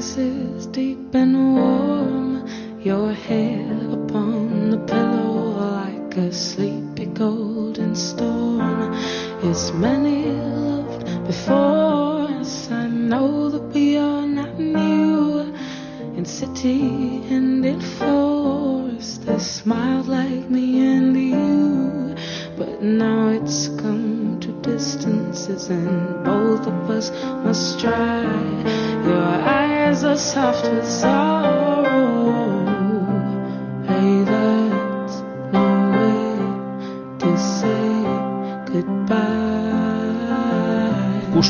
kisses deep and warm, your head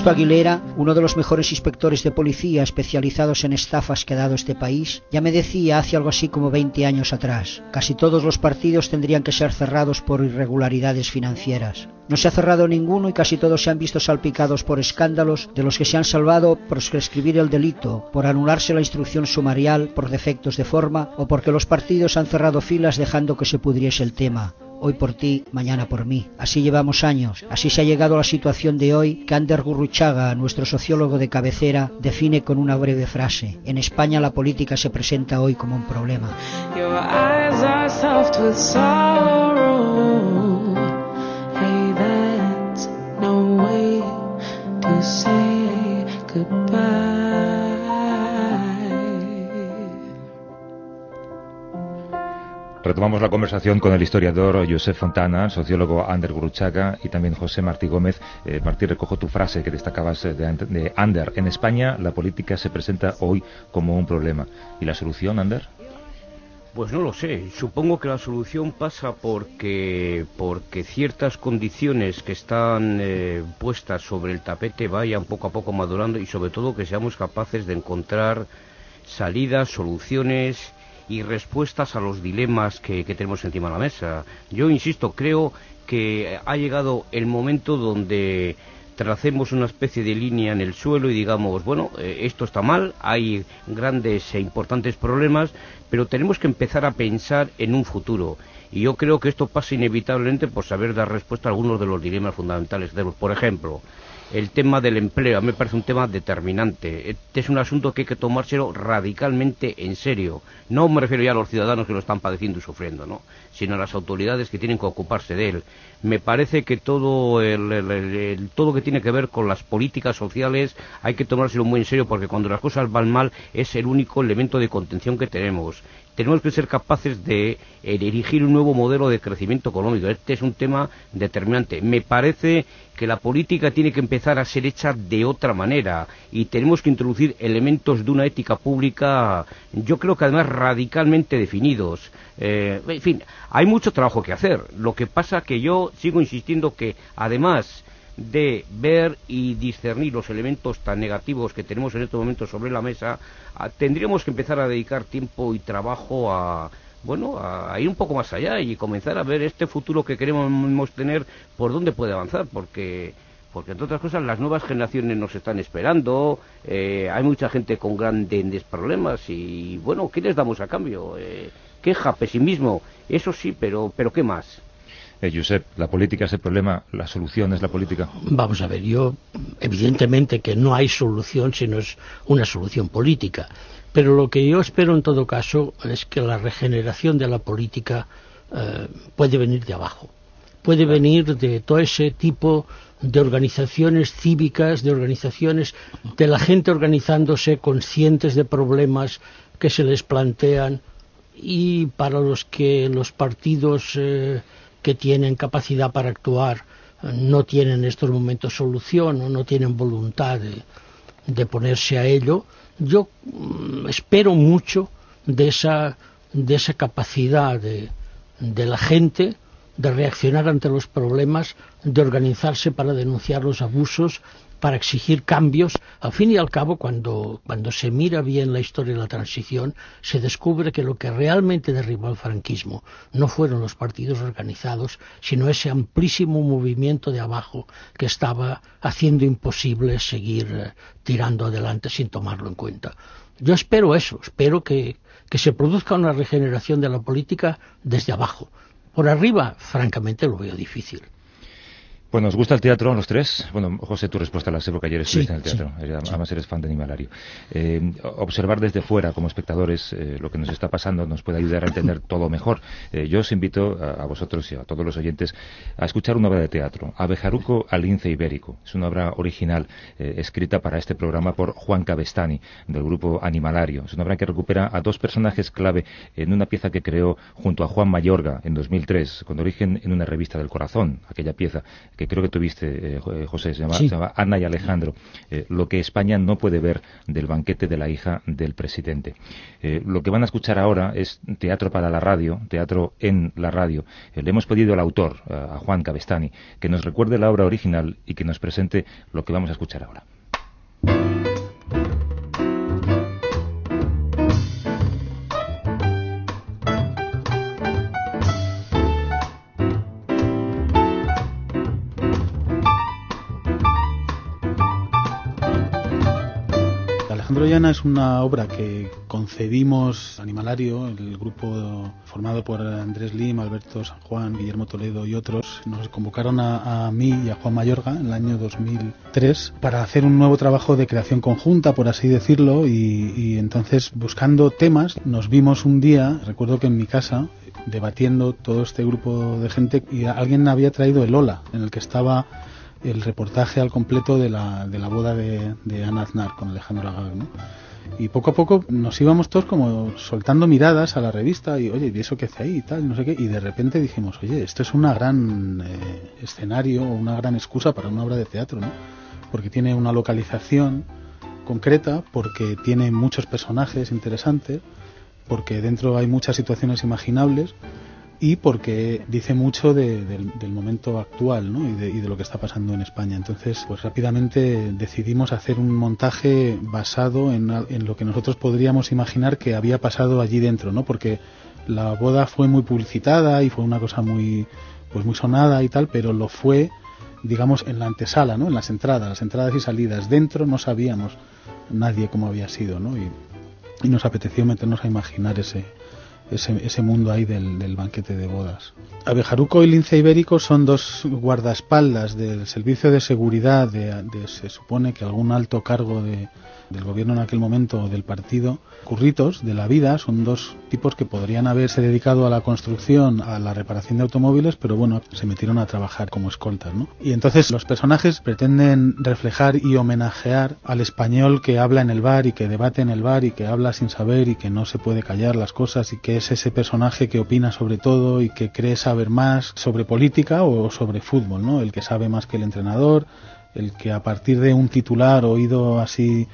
Justo Aguilera, uno de los mejores inspectores de policía especializados en estafas que ha dado este país, ya me decía hace algo así como 20 años atrás, casi todos los partidos tendrían que ser cerrados por irregularidades financieras. No se ha cerrado ninguno y casi todos se han visto salpicados por escándalos de los que se han salvado por prescribir el delito, por anularse la instrucción sumarial por defectos de forma o porque los partidos han cerrado filas dejando que se pudriese el tema hoy por ti, mañana por mí. Así llevamos años, así se ha llegado a la situación de hoy que Ander Gurruchaga, nuestro sociólogo de cabecera, define con una breve frase. En España la política se presenta hoy como un problema. Retomamos la conversación con el historiador Josep Fontana, sociólogo Ander Guruchaga y también José Martí Gómez. Eh, Martí, recojo tu frase que destacabas de, de Ander. En España la política se presenta hoy como un problema. ¿Y la solución, Ander? Pues no lo sé. Supongo que la solución pasa porque, porque ciertas condiciones que están eh, puestas sobre el tapete vayan poco a poco madurando y sobre todo que seamos capaces de encontrar salidas, soluciones y respuestas a los dilemas que, tenemos encima de la mesa. Yo insisto, creo que ha llegado el momento donde tracemos una especie de línea en el suelo y digamos, bueno, eh, esto está mal, hay grandes e importantes problemas, pero tenemos que empezar a pensar en un futuro. Y yo creo que esto pasa inevitablemente por saber dar respuesta a algunos de los dilemas fundamentales. que tenemos. Por ejemplo, el tema del empleo, a mí me parece un tema determinante. Este es un asunto que hay que tomárselo radicalmente en serio. No me refiero ya a los ciudadanos que lo están padeciendo y sufriendo, ¿no? sino a las autoridades que tienen que ocuparse de él. Me parece que todo, el, el- todo lo que tiene que ver con las políticas sociales hay que tomárselo muy en serio porque cuando las cosas van mal es el único elemento de contención que tenemos tenemos que ser capaces de eh, erigir un nuevo modelo de crecimiento económico. Este es un tema determinante. Me parece que la política tiene que empezar a ser hecha de otra manera y tenemos que introducir elementos de una ética pública, yo creo que además radicalmente definidos. Eh, en fin, hay mucho trabajo que hacer. Lo que pasa que yo sigo insistiendo que además de ver y discernir los elementos tan negativos que tenemos en estos momentos sobre la mesa, a- tendríamos que empezar a dedicar tiempo y trabajo a bueno, a ir un poco más allá y comenzar a ver este futuro que queremos tener por dónde puede avanzar, porque porque entre otras cosas las nuevas generaciones nos están esperando, eh, hay mucha gente con grandes problemas y bueno, ¿qué les damos a cambio? Eh, queja, pesimismo, eso sí, pero pero ¿qué más? Eh, Josep, la política es el problema, la solución es la política. Vamos a ver, yo evidentemente que no hay solución si no es una solución política, pero lo que yo espero en todo caso es que la regeneración de la política eh, puede venir de abajo, puede venir de todo ese tipo de organizaciones cívicas, de organizaciones de la gente organizándose conscientes de problemas que se les plantean y para los que los partidos eh, que tienen capacidad para actuar eh, no tienen en estos momentos solución o no tienen voluntad de, ponerse a ello, yo mm, espero mucho de esa, de esa capacidad de la gente de reaccionar ante los problemas, de organizarse para denunciar los abusos, para exigir cambios. Al fin y al cabo, cuando, cuando se mira bien la historia de la transición, se descubre que lo que realmente derribó al franquismo no fueron los partidos organizados, sino ese amplísimo movimiento de abajo que estaba haciendo imposible seguir eh, tirando adelante sin tomarlo en cuenta. Yo espero eso, espero que, que se produzca una regeneración de la política desde abajo. Por arriba, francamente, lo veo difícil. Bueno, ¿os gusta el teatro los tres? Bueno, José, tu respuesta la sé porque ayer estuviste en el teatro. Además eres fan de Animalario. Eh, observar desde fuera, como espectadores, eh, lo que nos está pasando nos puede ayudar a entender todo mejor. Eh, yo os invito a, vosotros y a todos los oyentes a escuchar una obra de teatro, Abejaruco al lince ibérico. Es una obra original escrita para este programa por Juan Cabestani, del grupo Animalario. Es una obra que recupera a dos personajes clave en una pieza que creó junto a Juan Mayorga en 2003, con origen en una revista del corazón, aquella pieza que creo que tuviste, eh, eh, José, se llama, Ana y Alejandro, eh, lo que España no puede ver del banquete de la hija del presidente. lo que van a escuchar ahora es teatro para la radio, teatro en la radio. le hemos pedido al autor, a Juan Cabestani, que nos recuerde la obra original y que nos presente lo que vamos a escuchar ahora. Troyana es una obra que concebimos Animalario, el grupo formado por Andrés Lim, Alberto San Juan, Guillermo Toledo y otros. Nos convocaron a, mí y a Juan Mayorga en el año 2003 para hacer un nuevo trabajo de creación conjunta, por así decirlo, y, y entonces buscando temas nos vimos un día, recuerdo que en mi casa, debatiendo todo este grupo de gente y alguien había traído el Ola, en el que estaba el reportaje al completo de la, de la boda de, de Ana Aznar con Alejandro Agag, ¿no? Y poco a poco nos íbamos todos como soltando miradas a la revista y, oye, ¿y eso qué hace ahí y tal? No sé qué. Y de repente dijimos, oye, esto es una gran eh, escenario, una gran excusa para una obra de teatro, ¿no? Porque tiene una localización concreta, porque tiene muchos personajes interesantes, porque dentro hay muchas situaciones imaginables y porque dice mucho del, momento actual ¿no? y, de, lo que está pasando en España. Entonces, pues rápidamente decidimos hacer un montaje basado en, lo que nosotros podríamos imaginar que había pasado allí dentro, ¿no? porque la boda fue muy publicitada y fue una cosa muy, pues muy sonada y tal, pero lo fue, digamos, en la antesala, ¿no? en las entradas, las entradas y salidas. Dentro no sabíamos nadie cómo había sido ¿no? y, y nos apeteció meternos a imaginar ese, ese, mundo ahí del, banquete de bodas. Abejaruco y Lince Ibérico son dos guardaespaldas del servicio de seguridad de, se supone que algún alto cargo de, del gobierno en aquel momento del partido, curritos de la vida, son dos tipos que podrían haberse dedicado a la construcción, a la reparación de automóviles, pero bueno, se metieron a trabajar como escoltas, ¿no? Y entonces los personajes pretenden reflejar y homenajear al español que habla en el bar y que debate en el bar y que habla sin saber y que no se puede callar las cosas y que es ese personaje que opina sobre todo y que cree saber más sobre política o sobre fútbol, ¿no? El que sabe más que el entrenador, el que a partir de un titular oído así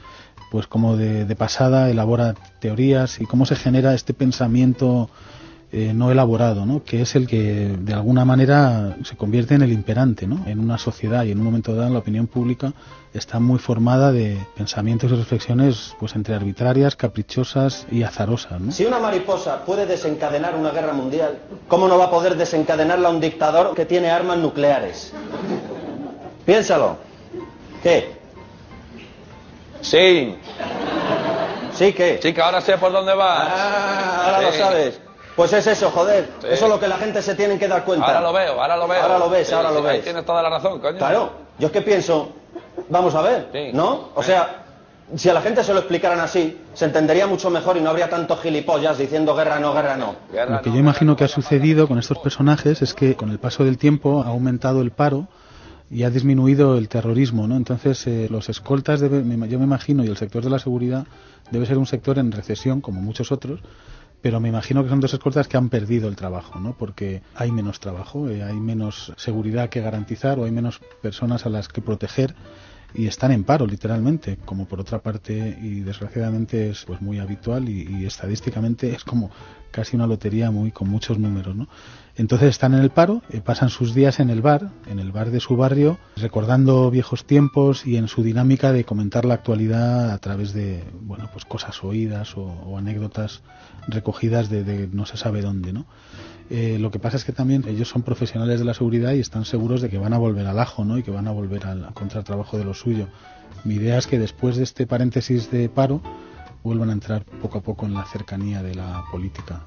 pues como de, pasada elabora teorías y cómo se genera este pensamiento eh, no elaborado, ¿no? que es el que de alguna manera se convierte en el imperante ¿no? en una sociedad y en un momento dado la opinión pública está muy formada de pensamientos y reflexiones pues entre arbitrarias, caprichosas y azarosas. Si una mariposa puede desencadenar una guerra mundial, ¿cómo no va a poder desencadenarla un dictador que tiene armas nucleares? Piénsalo. ¿Qué? Sí. ¿Sí qué? Sí, que ahora sé por dónde vas. Ah, ahora lo sabes. Pues es eso, joder. Eso es lo que la gente se tiene que dar cuenta. Ahora lo veo, ahora lo veo. Ahora lo ves, ahora lo ves. tienes toda la razón, coño. Claro. Yo es que pienso, vamos a ver, ¿no? O sea, si a la gente se lo explicaran así, se entendería mucho mejor y no habría tantos gilipollas diciendo guerra no, guerra no. lo que yo imagino que ha sucedido con estos personajes es que con el paso del tiempo ha aumentado el paro y ha disminuido el terrorismo, ¿no? Entonces, eh, los escoltas, yo me imagino, y el sector de la seguridad debe ser un sector en recesión, como muchos otros, pero me imagino que son dos escoltas que han perdido el trabajo, ¿no? Porque hay menos trabajo, eh, hay menos seguridad que garantizar o hay menos personas a las que proteger y están en paro literalmente como por otra parte y desgraciadamente es pues muy habitual y, estadísticamente es como casi una lotería muy con muchos números ¿no? Entonces están en el paro, eh, pasan sus días en el bar, en el bar de su barrio, recordando viejos tiempos y en su dinámica de comentar la actualidad a través de, bueno, pues cosas oídas o, anécdotas recogidas de, no se sabe dónde, ¿no? Eh, lo que pasa es que también ellos son profesionales de la seguridad y están seguros de que van a volver al ajo, ¿no? Y que van a volver al contratrabajo de lo suyo. Mi idea es que después de este paréntesis de paro vuelvan a entrar poco a poco en la cercanía de la política.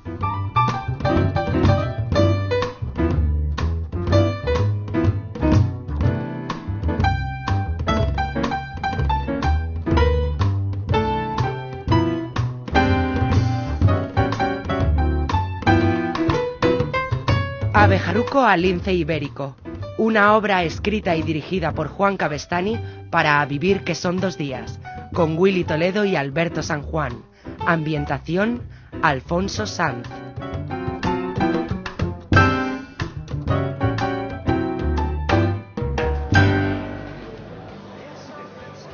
Abejaruco al lince ibérico. Una obra escrita y dirigida por Juan Cabestani para Vivir que son dos días, con Willy Toledo y Alberto San Juan. Ambientación, Alfonso Sanz.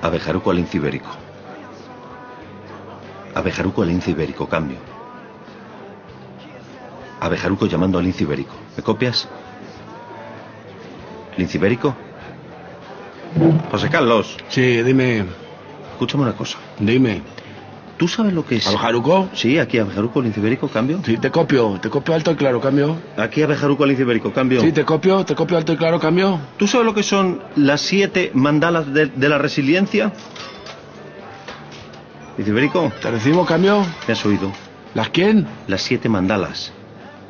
Abejaruco al lince ibérico. Abejaruco al lince ibérico, cambio. Abejaruco llamando al lince ibérico. ¿Me copias? ¿Lince ibérico? José Carlos, Sí, dime, escúchame una cosa. dime. ¿Tú sabes lo que es? ¿Abejaruco? Sí, aquí Abejaruco lince ibérico, cambio. Sí, te copio, te copio alto y claro, cambio. Aquí Abejaruco lince ibérico, cambio. Sí, te copio, te copio alto y claro, cambio. ¿Tú sabes lo que son las siete mandalas de, de la resiliencia? Lince ibérico, ¿Te recibo, cambio? ¿me has oído? ¿Las quién? Las siete mandalas.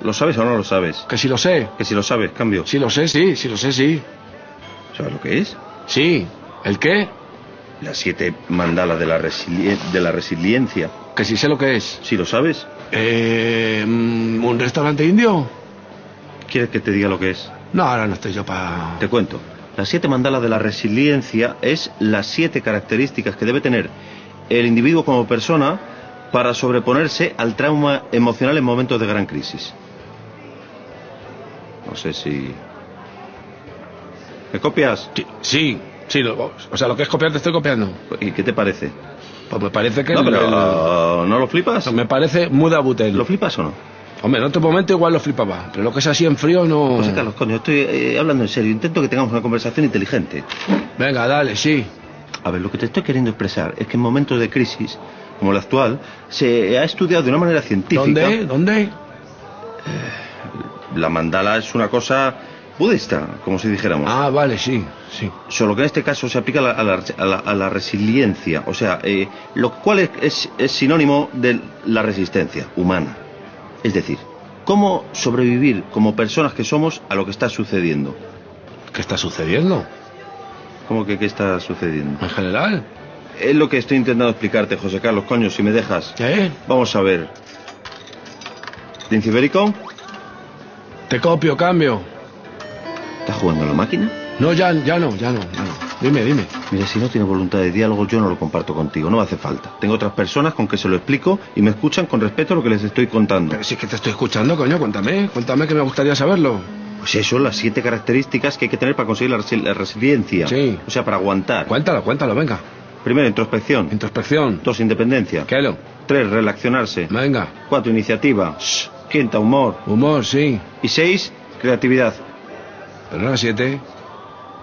¿Lo sabes o no lo sabes? Que si lo sé. Que si lo sabes, cambio. Sí lo sé, sí, sí lo sé, sí. ¿Sabes lo que es? Sí. ¿El qué? Las siete mandalas de la, de la resiliencia. Que si sé lo que es. ¿Sí lo sabes? Eh, mm, ¿Un restaurante indio? ¿Quieres que te diga lo que es? No, ahora no estoy yo para... Te cuento. Las siete mandalas de la resiliencia es las siete características que debe tener el individuo como persona para sobreponerse al trauma emocional en momentos de gran crisis. No sé si... ¿Me copias? Sí, sí, sí, lo- o sea, lo que es copiar te estoy copiando. ¿Y qué te parece? Pues me parece que... No, el- pero el- ¿no lo flipas? me parece muy de butel. ¿Lo flipas o no? Hombre, en otro momento igual lo flipaba, pero lo que es así en frío no... José Carlos, coño, estoy eh, hablando en serio. Intento que tengamos una conversación inteligente. Venga, dale, sí. A ver, lo que te estoy queriendo expresar es que en momentos de crisis, como la actual, se ha estudiado de una manera científica. ¿Dónde? ¿Dónde? La mandala es una cosa budista, como si dijéramos. Ah, vale, sí, sí. Solo que en este caso se aplica a la, a la- a la- a la resiliencia, o sea, eh, lo cual es, es- es sinónimo de la resistencia humana. Es decir, cómo sobrevivir como personas que somos a lo que está sucediendo. ¿Qué está sucediendo? ¿Cómo que qué está sucediendo? En general. Es lo que estoy intentando explicarte, José Carlos, coño, si me dejas. ¿Qué? Vamos a ver. ¿Lince Ibérico? Te copio, cambio. ¿Estás jugando a la máquina? No, ya, ya no, ya no, ya no. Dime, dime. Mira, si no tiene voluntad de diálogo, yo no lo comparto contigo, no hace falta. Tengo otras personas con que se lo explico y me escuchan con respeto a lo que les estoy contando. Pero sí que te estoy escuchando, coño, cuéntame, cuéntame que me gustaría saberlo. Pues eso, las siete características que hay que tener para conseguir la, resi- la resiliencia. Sí. O sea, para aguantar. Cuéntalo, cuéntalo, venga. Primero, introspección. Introspección. Dos, independencia. ¿Qué lo? Tres, relacionarse. Venga. Cuatro, iniciativa. Quinta, humor. Humor, sí. Y seis, creatividad. Pero no las siete.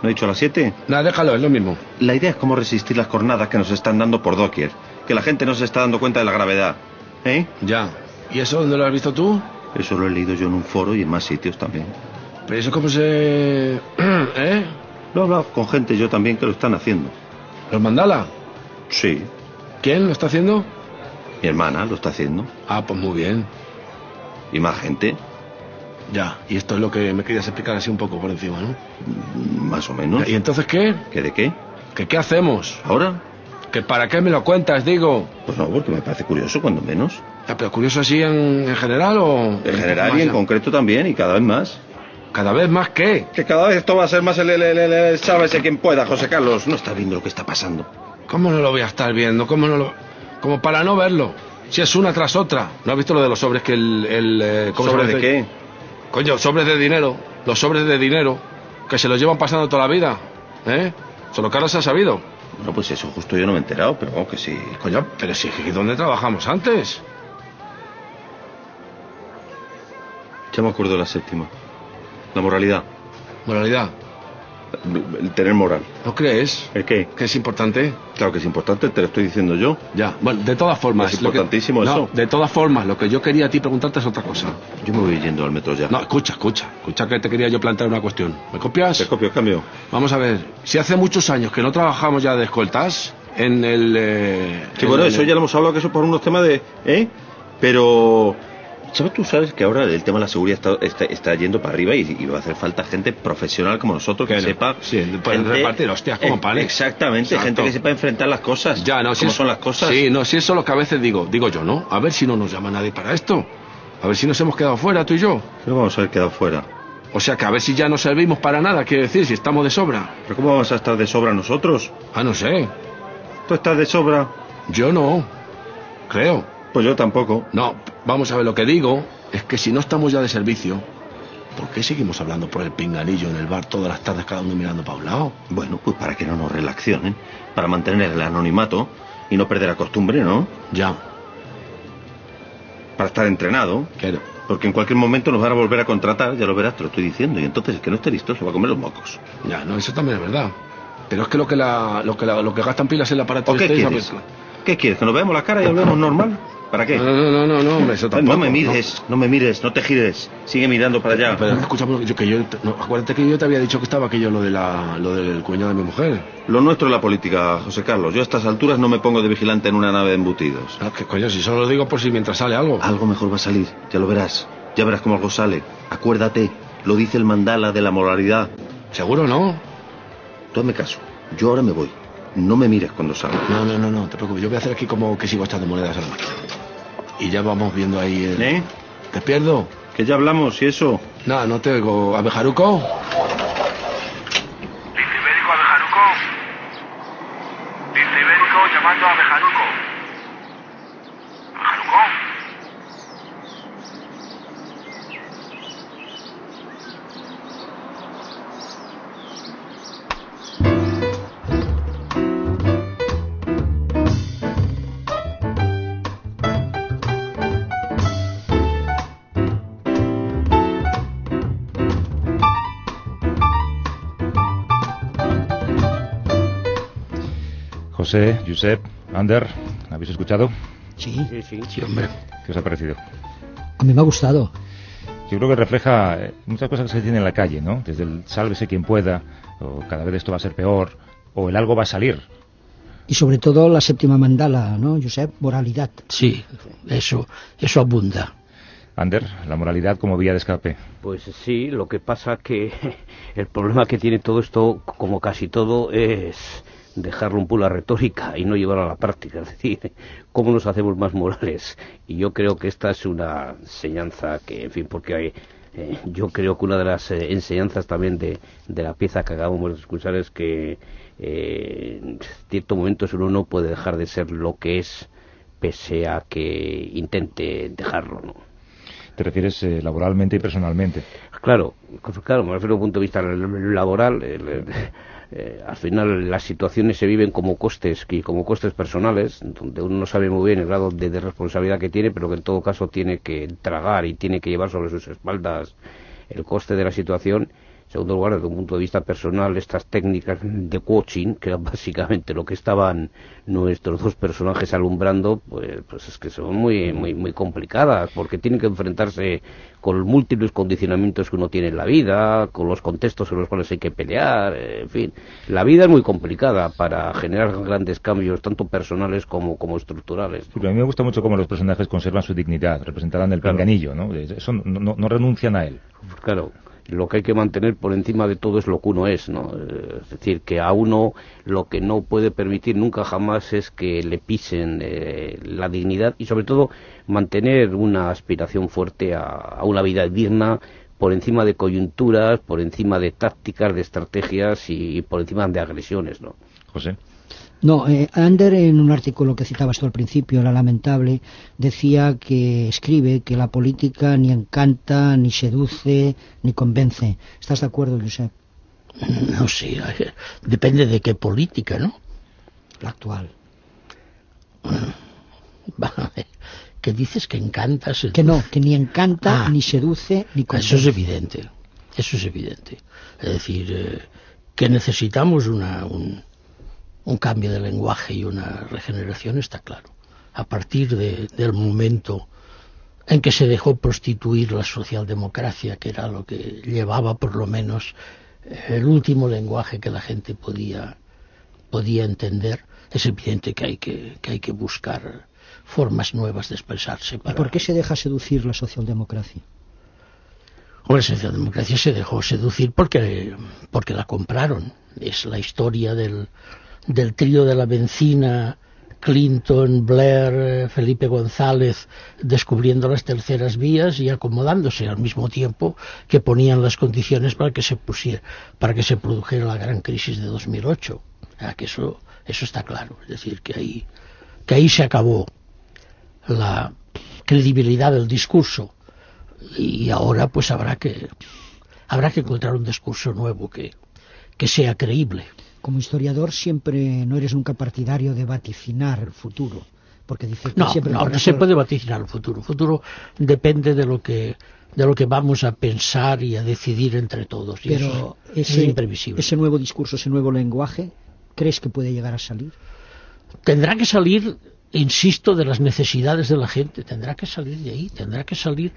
¿No he dicho las siete? Nada, déjalo, es lo mismo. La idea es cómo resistir las cornadas que nos están dando por doquier. Que la gente no se está dando cuenta de la gravedad. ¿Eh? Ya. ¿Y eso dónde lo has visto tú? Eso lo he leído yo en un foro y en más sitios también. Pero eso cómo se... ¿Eh? Lo he hablado con gente yo también que lo están haciendo. ¿Los mandala? Sí. ¿Quién lo está haciendo? Mi hermana lo está haciendo. Ah, pues muy bien. Y más gente. Ya. Y esto es lo que me querías explicar así un poco por encima, ¿no? Más o menos. ¿Y entonces qué? ¿Qué de qué? ¿Que qué hacemos? ¿Ahora? ¿Que para qué me lo cuentas, digo? Pues no, porque me parece curioso, cuando menos. Ya, ¿Pero curioso así en, en general o...? En general y en concreto también, y cada vez más. ¿Cada vez más qué? Que cada vez esto va a ser más el, el, el, el- sálvese quien pueda, José Carlos. No estás viendo lo que está pasando. ¿Cómo no lo voy a estar viendo? ¿Cómo no lo...? Como para no verlo. Si es una tras otra. ¿No has visto lo de los sobres que el... el eh, ¿cómo se ¿Sobre de llama? qué? Coño, sobres de dinero. Los sobres de dinero. Que se los llevan pasando toda la vida. ¿Eh? Solo se ha sabido. No, pues eso justo yo no me he enterado, pero vamos que sí. Coño, pero si es que ¿dónde trabajamos antes? Ya me acuerdo de la séptima. La moralidad. Moralidad. El tener moral. ¿No crees ¿El qué? que es importante? Claro que es importante, te lo estoy diciendo yo. Ya, bueno, de todas formas... Es que- importantísimo No, eso. de todas formas, lo que yo quería a ti preguntarte es otra cosa. Yo me voy yendo al metro ya. No, escucha, escucha. Escucha que te quería yo plantear una cuestión. ¿Me copias? Te copio, cambio. Vamos a ver. Si hace muchos años que no trabajamos ya de escoltas en el... eh, Sí, en bueno, el- eso ya lo hemos hablado, que eso por unos temas de... ¿Eh? Pero... ¿Sabes tú sabes que ahora el tema de la seguridad está, está, está yendo para arriba y, y va a hacer falta gente profesional como nosotros que no. sepa... Sí, pueden repartir hostias como panes. Exactamente, Exacto. gente que sepa enfrentar las cosas. Ya, no, si ¿Cómo es- son las cosas? Sí, no, si eso es lo que a veces digo, digo yo, ¿no? A ver si no nos llama nadie para esto. A ver si nos hemos quedado fuera, tú y yo. No vamos a haber quedado fuera. O sea que a ver si ya no servimos para nada, quiero decir, si estamos de sobra. ¿Pero cómo vamos a estar de sobra nosotros? Ah, no sé. ¿Tú estás de sobra? Yo no. Creo. Pues yo tampoco. No, vamos a ver, lo que digo es que si no estamos ya de servicio, ¿por qué seguimos hablando por el pinganillo en el bar todas las tardes cada uno mirando para un lado? Bueno, pues para que no nos relacionen, para mantener el anonimato y no perder la costumbre, ¿no? Ya. Para estar entrenado. Claro. Porque en cualquier momento nos van a volver a contratar, ya lo verás, te lo estoy diciendo. Y entonces el que no esté listo se va a comer los mocos. Ya, no, eso también es verdad. Pero es que lo que la, lo que la- lo que gastan pilas es el aparato ¿O qué este, quieres? ¿Qué quieres? ¿Que nos veamos la cara y hablemos normal? ¿Para qué? No, no, no, no, no, hombre, eso tampoco. no me mires, no. me mires, no te gires. Sigue mirando para allá. Pero yo, que yo, no, acuérdate que yo te había dicho que estaba aquello lo de la, lo del cuñado de mi mujer. Lo nuestro es la política, José Carlos. Yo a estas alturas no me pongo de vigilante en una nave de embutidos. Ah, que coño, si solo lo digo por si mientras sale algo. Algo mejor va a salir, ya lo verás. Ya verás cómo algo sale. Acuérdate, lo dice el mandala de la moralidad. ¿Seguro no? Tú hazme caso. Yo ahora me voy. No me mires cuando salga. No, no, no, no, te preocupes. Yo voy a hacer aquí como que sigo echando monedas a la máquina. Y ya vamos viendo ahí el... ¿Eh? ¿Te pierdo? Que ya hablamos y eso. Nada, no te oigo. ¿Abejaruco? Dice Ibérico a Bejaruco. Dice Ibérico llamando a Bejaruco. ¿Bejaruco? José, Josep, Ander, ¿habéis escuchado? Sí, Sí, sí. Sí, hombre. ¿Qué os ha parecido? a mí me ha gustado. Yo creo que refleja eh, muchas cosas que se tienen en la calle, ¿no? Desde el sálvese quien pueda, o cada vez esto va a ser peor, o el algo va a salir. Y sobre todo la séptima mandala, ¿no, Josep? Moralidad. Sí, eso, eso abunda. Ander, la moralidad como vía de escape. Pues sí, lo que pasa que el problema que tiene todo esto, como casi todo, es dejarlo un poco la retórica y no llevarlo a la práctica. Es decir, cómo nos hacemos más morales. Y yo creo que esta es una enseñanza que, en fin, porque hay, eh, yo creo que una de las eh, enseñanzas también de, de la pieza que acabamos de escuchar es que eh, en ciertos momentos uno no puede dejar de ser lo que es pese a que intente dejarlo, ¿no? Te refieres eh, laboralmente y personalmente. Claro, claro, me refiero a un punto de vista laboral. el- el- eh, al final las situaciones se viven como costes y como costes personales, donde uno no sabe muy bien el grado de, de responsabilidad que tiene, pero que en todo caso tiene que tragar y tiene que llevar sobre sus espaldas el coste de la situación. Segundo lugar, desde un punto de vista personal, estas técnicas de coaching, que eran básicamente lo que estaban nuestros dos personajes alumbrando, pues, pues es que son muy, muy, muy complicadas, porque tienen que enfrentarse con los múltiples condicionamientos que uno tiene en la vida, con los contextos en los cuales hay que pelear, en fin. La vida es muy complicada para generar grandes cambios, tanto personales como, como estructurales. A mí me gusta mucho cómo los personajes conservan su dignidad, representarán el Claro. ¿no? Eso no, no- no renuncian a él. Claro, lo que hay que mantener por encima de todo es lo que uno es, ¿no? Eh, Es decir, que a uno lo que no puede permitir nunca jamás es que le pisen eh, la dignidad y sobre todo mantener una aspiración fuerte a, a una vida digna por encima de coyunturas, por encima de tácticas, de estrategias y, por encima de agresiones, ¿no? José. No, eh, Ander en un artículo que citabas tú al principio, La Lamentable, decía que escribe que la política ni encanta, ni seduce, ni convence. ¿Estás de acuerdo, Josep? No sé, eh, depende de qué política, ¿no? La actual. Vale. Que dices que encanta. seduce. Que no, que ni encanta, Ah. ni seduce, ni convence. Eso es evidente, eso es evidente. Es decir, eh, que necesitamos una, un, un cambio de lenguaje y una regeneración está claro. A partir de- del momento en que se dejó prostituir la socialdemocracia, que era lo que llevaba por lo menos el último lenguaje que la gente podía, podía entender, es evidente que hay que, que hay que buscar formas nuevas de expresarse. ¿Y Para... por qué se deja seducir la socialdemocracia? Hombre, la socialdemocracia se dejó seducir porque, porque la compraron. Es la historia del, del trío de la benzina Clinton, Blair, eh, Felipe González descubriendo las terceras vías y acomodándose al mismo tiempo que ponían las condiciones para que se pusiera, para que se produjera la gran crisis de 2008. que eso, eso está claro. Es decir, que ahí, que ahí se acabó la credibilidad del discurso y ahora pues habrá que habrá que encontrar un discurso nuevo que, que sea creíble. Como historiador siempre no eres nunca partidario de vaticinar el futuro, porque dice que no, siempre no, no se puede vaticinar el futuro. El futuro depende de lo que de lo que vamos a pensar y a decidir entre todos. Y Pero eso ese, es imprevisible. ese nuevo discurso, ese nuevo lenguaje, ¿crees que puede llegar a salir? Tendrá que salir, insisto, de las necesidades de la gente. Tendrá que salir de ahí. Tendrá que salir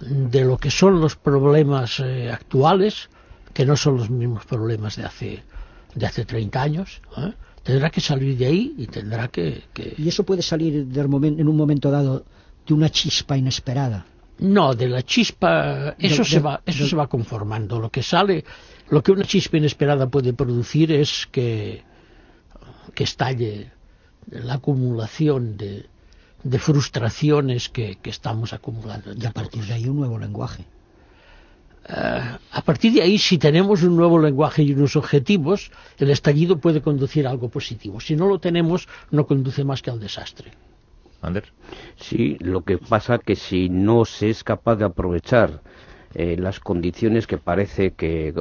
de lo que son los problemas eh, actuales, que no son los mismos problemas de hace de hace 30 años, ¿eh? tendrá que salir de ahí y tendrá que... que... ¿Y eso puede salir del momen, en un momento dado de una chispa inesperada? No, de la chispa, eso, De- se, de- va, eso de- se va conformando. Lo que sale, lo que una chispa inesperada puede producir es que, que estalle la acumulación de, de frustraciones que, que estamos acumulando. Y a partir de ahí un nuevo lenguaje. A partir de ahí, si tenemos un nuevo lenguaje y unos objetivos, el estallido puede conducir a algo positivo. Si no lo tenemos, no conduce más que al desastre. Ander. Sí, lo que pasa que si no se es capaz de aprovechar eh, las condiciones que parece que,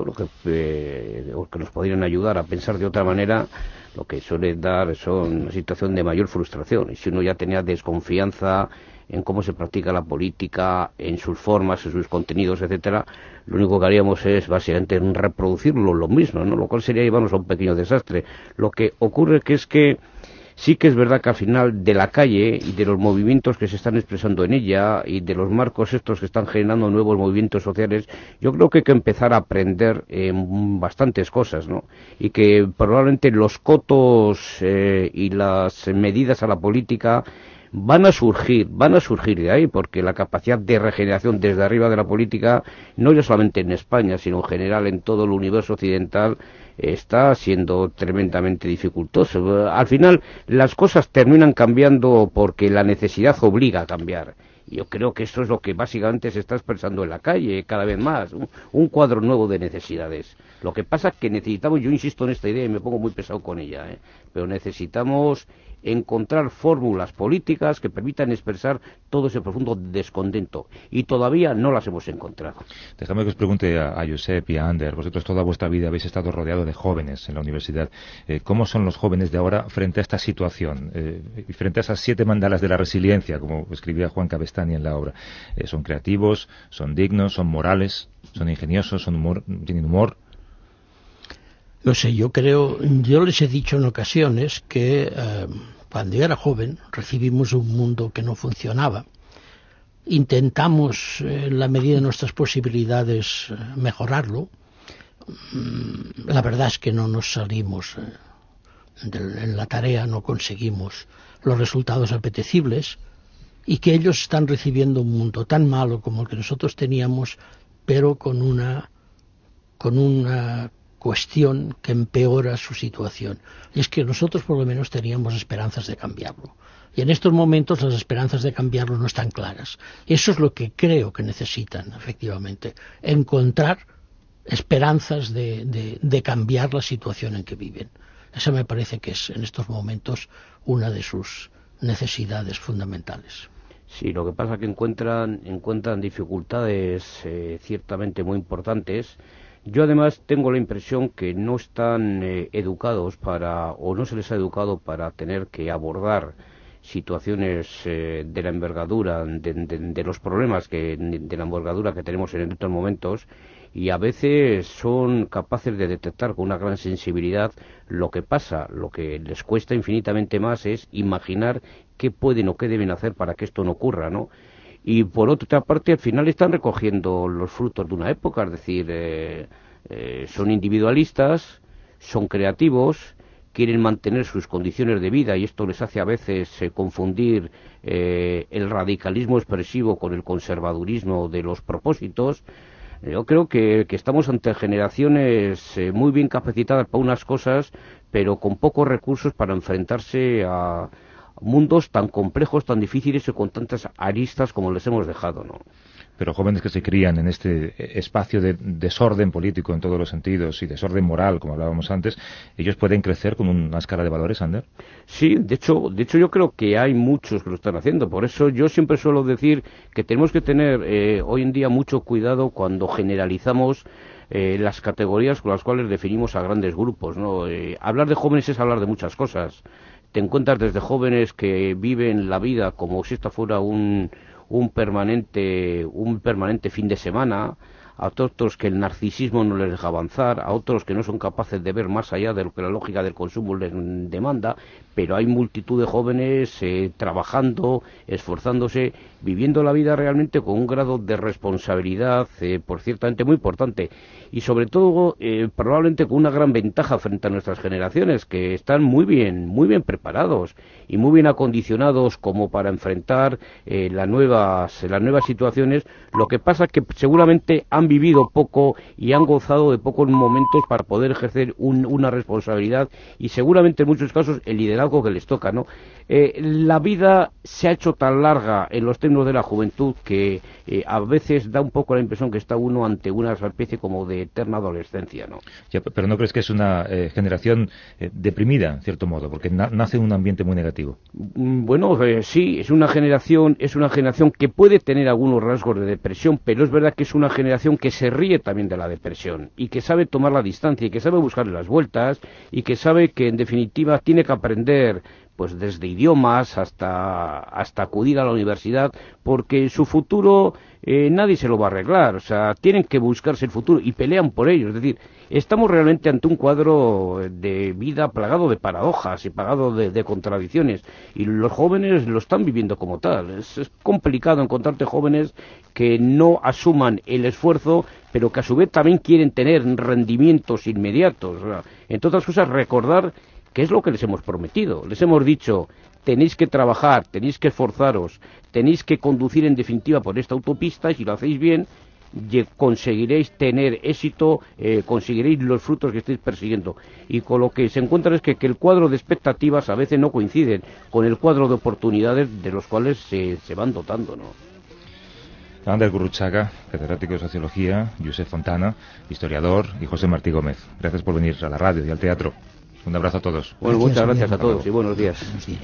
eh, que nos podrían ayudar a pensar de otra manera, lo que suele dar son una situación de mayor frustración. Y si uno ya tenía desconfianza en cómo se practica la política, en sus formas, en sus contenidos, etcétera, lo único que haríamos es básicamente reproducirlo lo mismo, ¿no? Lo cual sería llevarnos a un pequeño desastre. Lo que ocurre que es que sí que es verdad que al final de la calle y de los movimientos que se están expresando en ella y de los marcos estos que están generando nuevos movimientos sociales, yo creo que hay que empezar a aprender eh, bastantes cosas, ¿no? Y que probablemente los cotos eh, y las medidas a la política van a surgir, van a surgir de ahí, porque la capacidad de regeneración desde arriba de la política, no ya solamente en España, sino en general en todo el universo occidental, está siendo tremendamente dificultoso. Al final, las cosas terminan cambiando porque la necesidad obliga a cambiar. Yo creo que esto es lo que básicamente se está expresando en la calle cada vez más, un, un cuadro nuevo de necesidades. Lo que pasa es que necesitamos, yo insisto en esta idea y me pongo muy pesado con ella, ¿eh? pero necesitamos encontrar fórmulas políticas que permitan expresar todo ese profundo descontento y todavía no las hemos encontrado. Déjame que os pregunte a, a Josep y a Ander, vosotros toda vuestra vida habéis estado rodeado de jóvenes en la universidad. Eh, ¿Cómo son los jóvenes de ahora frente a esta situación eh, y frente a esas siete mandalas de la resiliencia, como escribía Juan Cabestani en la obra? Eh, ¿Son creativos, son dignos, son morales, son ingeniosos, son humor, tienen humor? No sé, yo creo, yo les he dicho en ocasiones que eh, cuando yo era joven recibimos un mundo que no funcionaba. Intentamos, eh, en la medida de nuestras posibilidades, eh, mejorarlo. Mm, La verdad es que no nos salimos eh, en la tarea, no conseguimos los resultados apetecibles y que ellos están recibiendo un mundo tan malo como el que nosotros teníamos, pero con una con una cuestión que empeora su situación. Y es que nosotros por lo menos teníamos esperanzas de cambiarlo. Y en estos momentos las esperanzas de cambiarlo no están claras. Eso es lo que creo que necesitan, efectivamente. Encontrar esperanzas de, de- cambiar la situación en que viven. Esa me parece que es en estos momentos una de sus necesidades fundamentales. Sí, lo que pasa es que encuentran, encuentran dificultades eh, ciertamente muy importantes. Yo además tengo la impresión que no están eh, educados para, o no se les ha educado para tener que abordar situaciones eh, de la envergadura, de, de- de los problemas que, de la envergadura que tenemos en estos momentos, y a veces son capaces de detectar con una gran sensibilidad lo que pasa. Lo que les cuesta infinitamente más es imaginar qué pueden o qué deben hacer para que esto no ocurra, ¿no? Y por otra parte, al final están recogiendo los frutos de una época, es decir, eh, eh, son individualistas, son creativos, quieren mantener sus condiciones de vida y esto les hace a veces eh, confundir eh, el radicalismo expresivo con el conservadurismo de los propósitos. Yo creo que, que estamos ante generaciones muy bien capacitadas para unas cosas, pero con pocos recursos para enfrentarse a, mundos tan complejos, tan difíciles y con tantas aristas como les hemos dejado, ¿no? pero jóvenes que se crían en este espacio de desorden político en todos los sentidos y desorden moral, como hablábamos antes, ellos pueden crecer con una escala de valores, Ander. Sí, de hecho, de hecho yo creo que hay muchos que lo están haciendo. Por eso yo siempre suelo decir que tenemos que tener eh, hoy en día mucho cuidado cuando generalizamos eh, las categorías con las cuales definimos a grandes grupos. ¿no? Eh, hablar de jóvenes es hablar de muchas cosas. Te encuentras desde jóvenes que viven la vida como si esta fuera un, un permanente, un permanente fin de semana, a otros que el narcisismo no les deja avanzar, a otros que no son capaces de ver más allá de lo que la lógica del consumo les demanda, pero hay multitud de jóvenes eh, trabajando, esforzándose, viviendo la vida realmente con un grado de responsabilidad, eh, por ciertamente muy importante, y sobre todo eh, probablemente con una gran ventaja frente a nuestras generaciones, que están muy bien, muy bien preparados y muy bien acondicionados como para enfrentar las nuevas, las nuevas situaciones. Lo que pasa es que seguramente han vivido poco y han gozado de pocos momentos para poder ejercer una responsabilidad y seguramente en muchos casos el liderazgo que les toca, ¿no? Eh, la vida se ha hecho tan larga en los términos de la juventud que eh, a veces da un poco la impresión que está uno ante una especie como de eterna adolescencia, ¿no? pero ¿no crees que es una eh, generación deprimida, en cierto modo, porque nace en un ambiente muy negativo? Mm, bueno, sí, es una generación, es una generación que puede tener algunos rasgos de depresión, pero es verdad que es una generación que se ríe también de la depresión y que sabe tomar la distancia y que sabe buscar las vueltas y que sabe que en definitiva tiene que aprender pues desde idiomas hasta, hasta acudir a la universidad, porque su futuro eh, nadie se lo va a arreglar, o sea, tienen que buscarse el futuro y pelean por ello, es decir, estamos realmente ante un cuadro de vida plagado de paradojas y plagado de, contradicciones, y los jóvenes lo están viviendo como tal, es, complicado encontrarte jóvenes que no asuman el esfuerzo, pero que a su vez también quieren tener rendimientos inmediatos, entre otras cosas recordar que es lo que les hemos prometido. Les hemos dicho, tenéis que trabajar, tenéis que esforzaros, tenéis que conducir en definitiva por esta autopista y si lo hacéis bien, conseguiréis tener éxito, eh, conseguiréis los frutos que estáis persiguiendo. Y con lo que se encuentra es que, el cuadro de expectativas a veces no coinciden con el cuadro de oportunidades de los cuales se, van dotando, ¿no? Ander Gurruchaga, catedrático de Sociología, Josep Fontana, historiador, y José Martí Gómez. Gracias por venir a la radio y al teatro. Un abrazo a todos. Bueno, muchas gracias a todos y buenos días. Buenos días.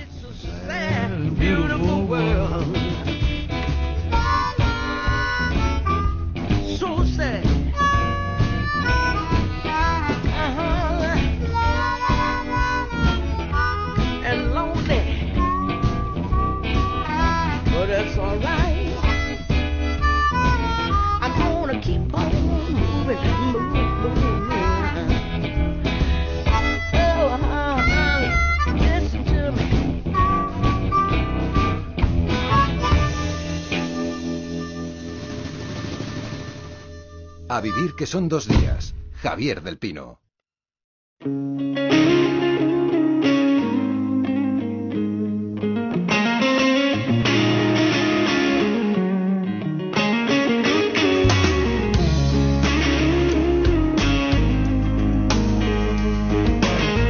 Vivir que son dos días. Javier del Pino.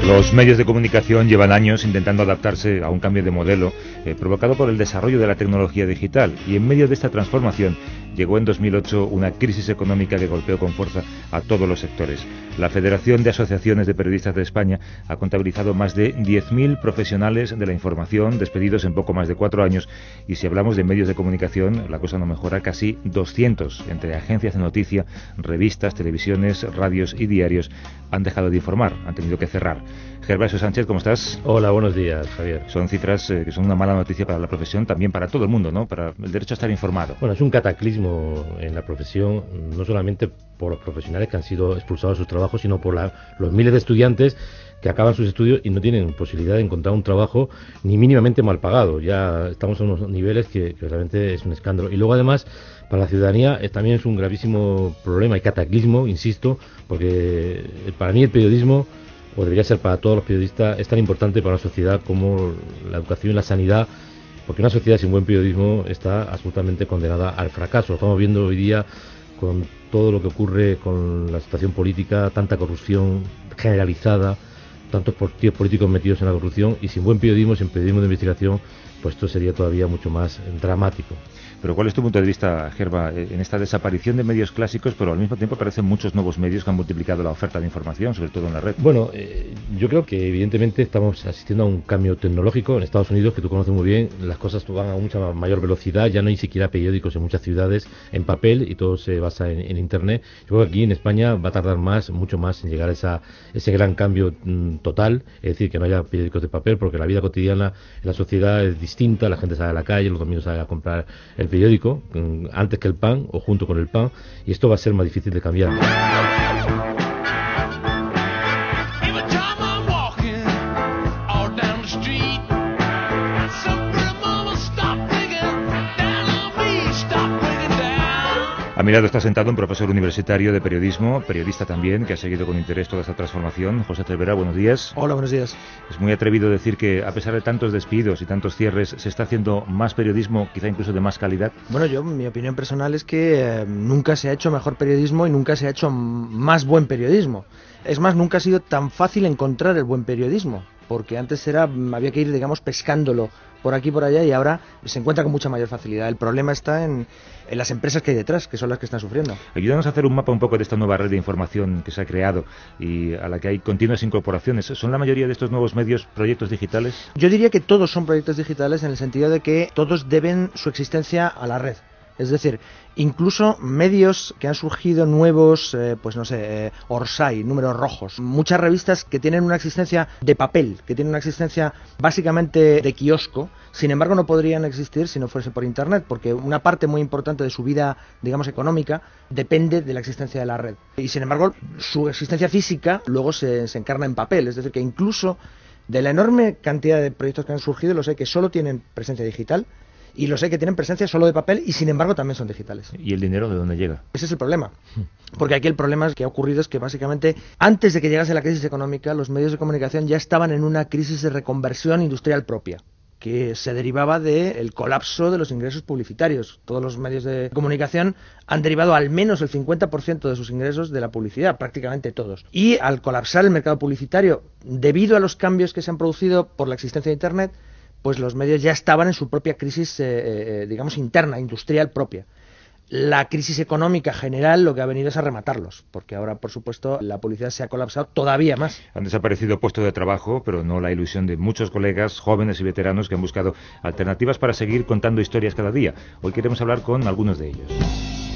Los medios de comunicación llevan años intentando adaptarse a un cambio de modelo eh, provocado por el desarrollo de la tecnología digital y en medio de esta transformación llegó en 2008 una crisis económica que golpeó con fuerza a todos los sectores. La Federación de Asociaciones de Periodistas de España ha contabilizado más de 10.000 profesionales de la información despedidos en poco más de cuatro años y si hablamos de medios de comunicación la cosa no mejora casi 200 entre agencias de noticia, revistas, televisiones, radios y diarios han dejado de informar, han tenido que cerrar. Gervasio Sánchez, ¿cómo estás? Hola, buenos días, Javier. Son cifras eh, que son una mala noticia para la profesión, también para todo el mundo, ¿no? Para el derecho a estar informado. Bueno, es un cataclismo en la profesión, no solamente por los profesionales que han sido expulsados de sus trabajos, sino por los miles de estudiantes que acaban sus estudios y no tienen posibilidad de encontrar un trabajo ni mínimamente mal pagado. Ya estamos en unos niveles que, realmente es un escándalo. Y luego además para la ciudadanía eh, también es un gravísimo problema y cataclismo, insisto, porque para mí el periodismo o debería ser para todos los periodistas, es tan importante para una sociedad como la educación y la sanidad, porque una sociedad sin buen periodismo está absolutamente condenada al fracaso. estamos viendo hoy día con todo lo que ocurre con la situación política, tanta corrupción generalizada, tantos partidos políticos metidos en la corrupción y sin buen periodismo, sin periodismo de investigación, pues esto sería todavía mucho más dramático. Pero ¿cuál es tu punto de vista, Gerba, eh, en esta desaparición de medios clásicos, pero al mismo tiempo aparecen muchos nuevos medios que han multiplicado la oferta de información, sobre todo en la red? Bueno, eh, yo creo que evidentemente estamos asistiendo a un cambio tecnológico. En Estados Unidos, que tú conoces muy bien, las cosas van a mucha mayor velocidad, ya no hay siquiera periódicos en muchas ciudades en papel y todo se basa en, Internet. Yo creo que aquí en España va a tardar más, mucho más en llegar a ese gran cambio mm, total, es decir, que no haya periódicos de papel, porque la vida cotidiana en la sociedad es distinta, la gente sale a la calle, los domingos sale a comprar el periódico mm, antes que el pan o junto con el pan y esto va a ser más difícil de cambiar. Mi lado está sentado un profesor universitario de periodismo, periodista también, que ha seguido con interés toda esta transformación. José Cervera, buenos días. Hola, buenos días. Es muy atrevido decir que, a pesar de tantos despidos y tantos cierres, se está haciendo más periodismo, quizá incluso de más calidad. Bueno, yo, mi opinión personal es que eh, nunca se ha hecho mejor periodismo y nunca se ha hecho más buen periodismo. Es más, nunca ha sido tan fácil encontrar el buen periodismo porque antes era había que ir digamos pescándolo por aquí y por allá y ahora se encuentra con mucha mayor facilidad. El problema está en, en, las empresas que hay detrás, que son las que están sufriendo. Ayúdanos a hacer un mapa un poco de esta nueva red de información que se ha creado y a la que hay continuas incorporaciones. ¿Son la mayoría de estos nuevos medios proyectos digitales? Yo diría que todos son proyectos digitales en el sentido de que todos deben su existencia a la red. Es decir, incluso medios que han surgido nuevos, eh, pues no sé, eh, Orsay, números rojos, muchas revistas que tienen una existencia de papel, que tienen una existencia básicamente de kiosco, sin embargo no podrían existir si no fuese por Internet, porque una parte muy importante de su vida, digamos, económica, depende de la existencia de la red. Y sin embargo, su existencia física luego se, se encarna en papel, es decir, que incluso de la enorme cantidad de proyectos que han surgido, los sé que solo tienen presencia digital, y los hay que tienen presencia solo de papel y sin embargo también son digitales. ¿Y el dinero de dónde llega? Ese es el problema. Porque aquí el problema que ha ocurrido es que básicamente antes de que llegase la crisis económica los medios de comunicación ya estaban en una crisis de reconversión industrial propia que se derivaba del colapso de los ingresos publicitarios. Todos los medios de comunicación han derivado al menos el 50% de sus ingresos de la publicidad, prácticamente todos. Y al colapsar el mercado publicitario, debido a los cambios que se han producido por la existencia de Internet, pues los medios ya estaban en su propia crisis, eh, eh, digamos, interna, industrial propia. La crisis económica general lo que ha venido es a rematarlos, porque ahora, por supuesto, la publicidad se ha colapsado todavía más. Han desaparecido puestos de trabajo, pero no la ilusión de muchos colegas jóvenes y veteranos que han buscado alternativas para seguir contando historias cada día. Hoy queremos hablar con algunos de ellos.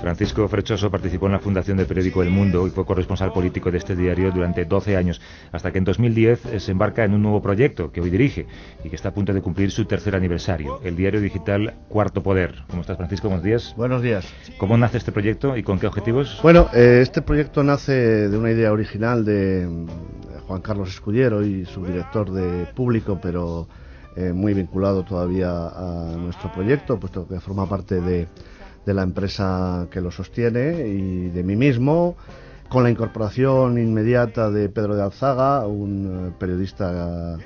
Francisco Frechoso participó en la fundación del periódico El Mundo y fue corresponsal político de este diario durante 12 años, hasta que en 2010 se embarca en un nuevo proyecto que hoy dirige y que está a punto de cumplir su tercer aniversario, el diario digital Cuarto Poder. ¿Cómo estás, Francisco? Buenos días. Buenos días. ¿Cómo nace este proyecto y con qué objetivos? Bueno, eh, este proyecto nace de una idea original de Juan Carlos Escudiero y su director de público, pero eh, muy vinculado todavía a nuestro proyecto, puesto que forma parte de, de, la empresa que lo sostiene y de mí mismo, con la incorporación inmediata de Pedro de Alzaga, un eh, periodista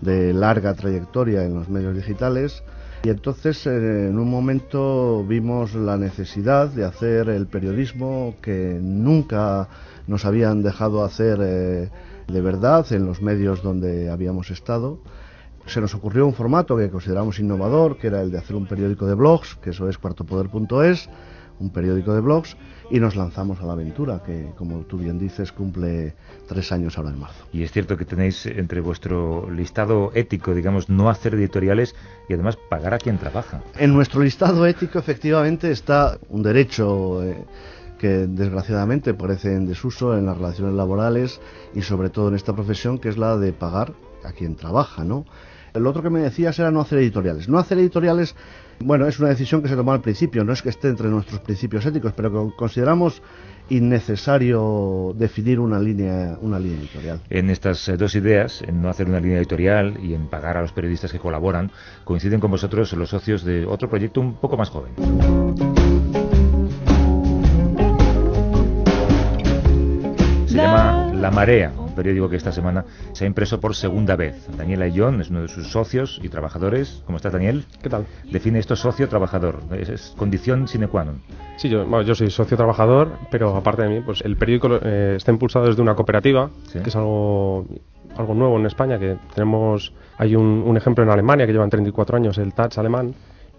de larga trayectoria en los medios digitales. Y entonces eh, en un momento vimos la necesidad de hacer el periodismo que nunca nos habían dejado hacer de verdad en los medios donde habíamos estado se nos ocurrió un formato que consideramos innovador, que era el de hacer un periódico de blogs, que eso es cuartopoder.es, un periódico de blogs, y nos lanzamos a la aventura, que como tú bien dices, cumple tres años ahora en marzo. Y es cierto que tenéis entre vuestro listado ético, digamos, no hacer editoriales y además pagar a quien trabaja. En nuestro listado ético, efectivamente, está un derecho. Eh, que desgraciadamente parece en desuso en las relaciones laborales y sobre todo en esta profesión que es la de pagar a quien trabaja, ¿no? El otro que me decías era no hacer editoriales. No hacer editoriales, bueno, es una decisión que se tomó al principio, no es que esté entre nuestros principios éticos, pero consideramos innecesario definir una línea, una línea editorial. En estas eh, dos ideas, en no hacer una línea editorial y en pagar a los periodistas que colaboran, coinciden con vosotros los socios de otro proyecto un poco más joven. Se llama La Marea un periódico que esta semana se ha impreso por segunda vez. Daniel Ayón es uno de sus socios y trabajadores. ¿Cómo estás, Daniel? ¿Qué tal? Define esto socio-trabajador. Es, condición sine qua non. Sí, yo, bueno, yo soy socio trabajador, pero aparte de mí, pues el periódico eh, está impulsado desde una cooperativa, que es algo algo nuevo en España, que tenemos, hay un, un ejemplo en Alemania que llevan 34 años, el TATS alemán,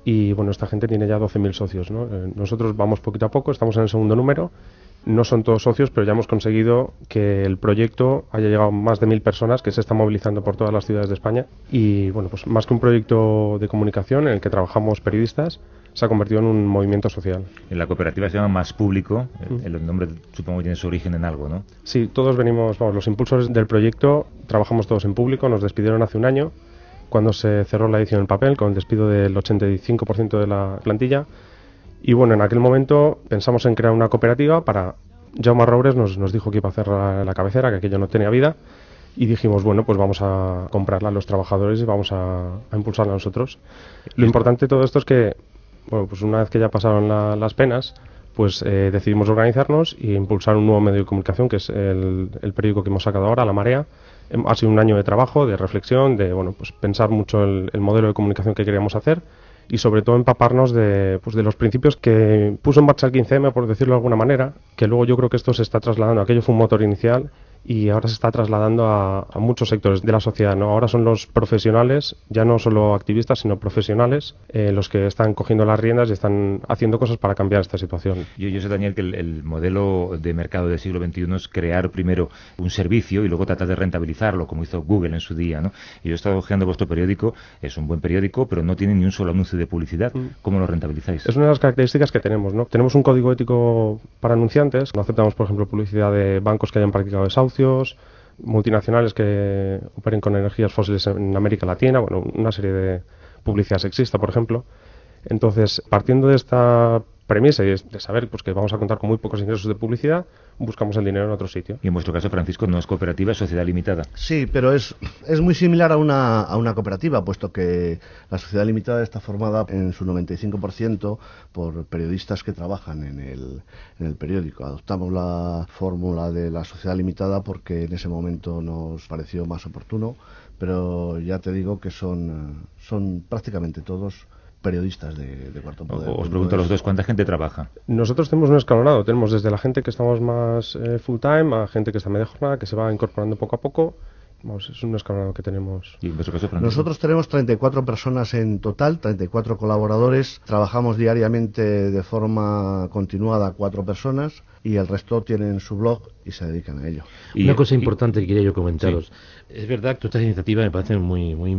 y bueno, esta gente tiene ya 12.000 socios. ¿no? Eh, nosotros vamos poquito a poco, estamos en el segundo número, no son todos socios, pero ya hemos conseguido que el proyecto haya llegado a más de mil personas, que se está movilizando por todas las ciudades de España. Y bueno, pues más que un proyecto de comunicación en el que trabajamos periodistas, se ha convertido en un movimiento social. En la cooperativa se llama Más Público, el, nombre supongo que tiene su origen en algo, ¿no? Sí, todos venimos, vamos, los impulsores del proyecto, trabajamos todos en público, nos despidieron hace un año, cuando se cerró la edición en papel, con el despido del 85% de la plantilla. Y bueno, en aquel momento pensamos en crear una cooperativa para... Jaume Roures nos, nos dijo que iba a hacer la, cabecera, que aquello no tenía vida, y dijimos, bueno, pues vamos a comprarla a los trabajadores y vamos a, a impulsarla nosotros. Lo importante de todo esto es que bueno, pues una vez que ya pasaron las penas, pues eh, decidimos organizarnos e impulsar un nuevo medio de comunicación, que es el, periódico que hemos sacado ahora, La Marea. Em, ha sido un año de trabajo, de reflexión, de bueno, pues pensar mucho el modelo de comunicación que queríamos hacer y sobre todo empaparnos de, pues de los principios que puso en marcha el 15M, por decirlo de alguna manera, que luego yo creo que esto se está trasladando. Aquello fue un motor inicial y ahora se está trasladando a, muchos sectores de la sociedad. ¿no? Ahora son los profesionales, ya no solo activistas, sino profesionales, eh, los que están cogiendo las riendas y están haciendo cosas para cambiar esta situación. Yo, yo sé, Daniel, que el, modelo de mercado del siglo XXI es crear primero un servicio y luego tratar de rentabilizarlo, como hizo Google en su día. ¿no? Y yo he estado ojeando vuestro periódico, es un buen periódico, pero no tiene ni un solo anuncio de publicidad. Mm. ¿Cómo lo rentabilizáis? Es una de las características que tenemos. ¿no? Tenemos un código ético para anunciantes, no aceptamos, por ejemplo, publicidad de bancos que hayan practicado desahucio multinacionales que operen con energías fósiles en América Latina, bueno, una serie de publicidad sexista, por ejemplo. Entonces, partiendo de esta premisa y de saber pues, que vamos a contar con muy pocos ingresos de publicidad, buscamos el dinero en otro sitio. Y en vuestro caso, Francisco, no es cooperativa, es sociedad limitada. Sí, pero es, es muy similar a una, a una cooperativa, puesto que la sociedad limitada está formada en su 95% por periodistas que trabajan en el, en el periódico. Adoptamos la fórmula de la sociedad limitada porque en ese momento nos pareció más oportuno, pero ya te digo que son, son prácticamente todos periodistas de, Cuarto Poder. Os pregunto a los dos, ¿cuánta gente trabaja? Nosotros tenemos un escalonado, tenemos desde la gente que estamos más eh, full time a gente que está media jornada, que se va incorporando poco a poco. Vamos, es un escalonado que tenemos. ¿Y Nosotros tenemos 34 personas en total, 34 colaboradores. Trabajamos diariamente de forma continuada cuatro personas y el resto tienen su blog y se dedican a ello. Y Una cosa importante que quería yo comentaros. Es verdad que estas iniciativas me parecen muy, muy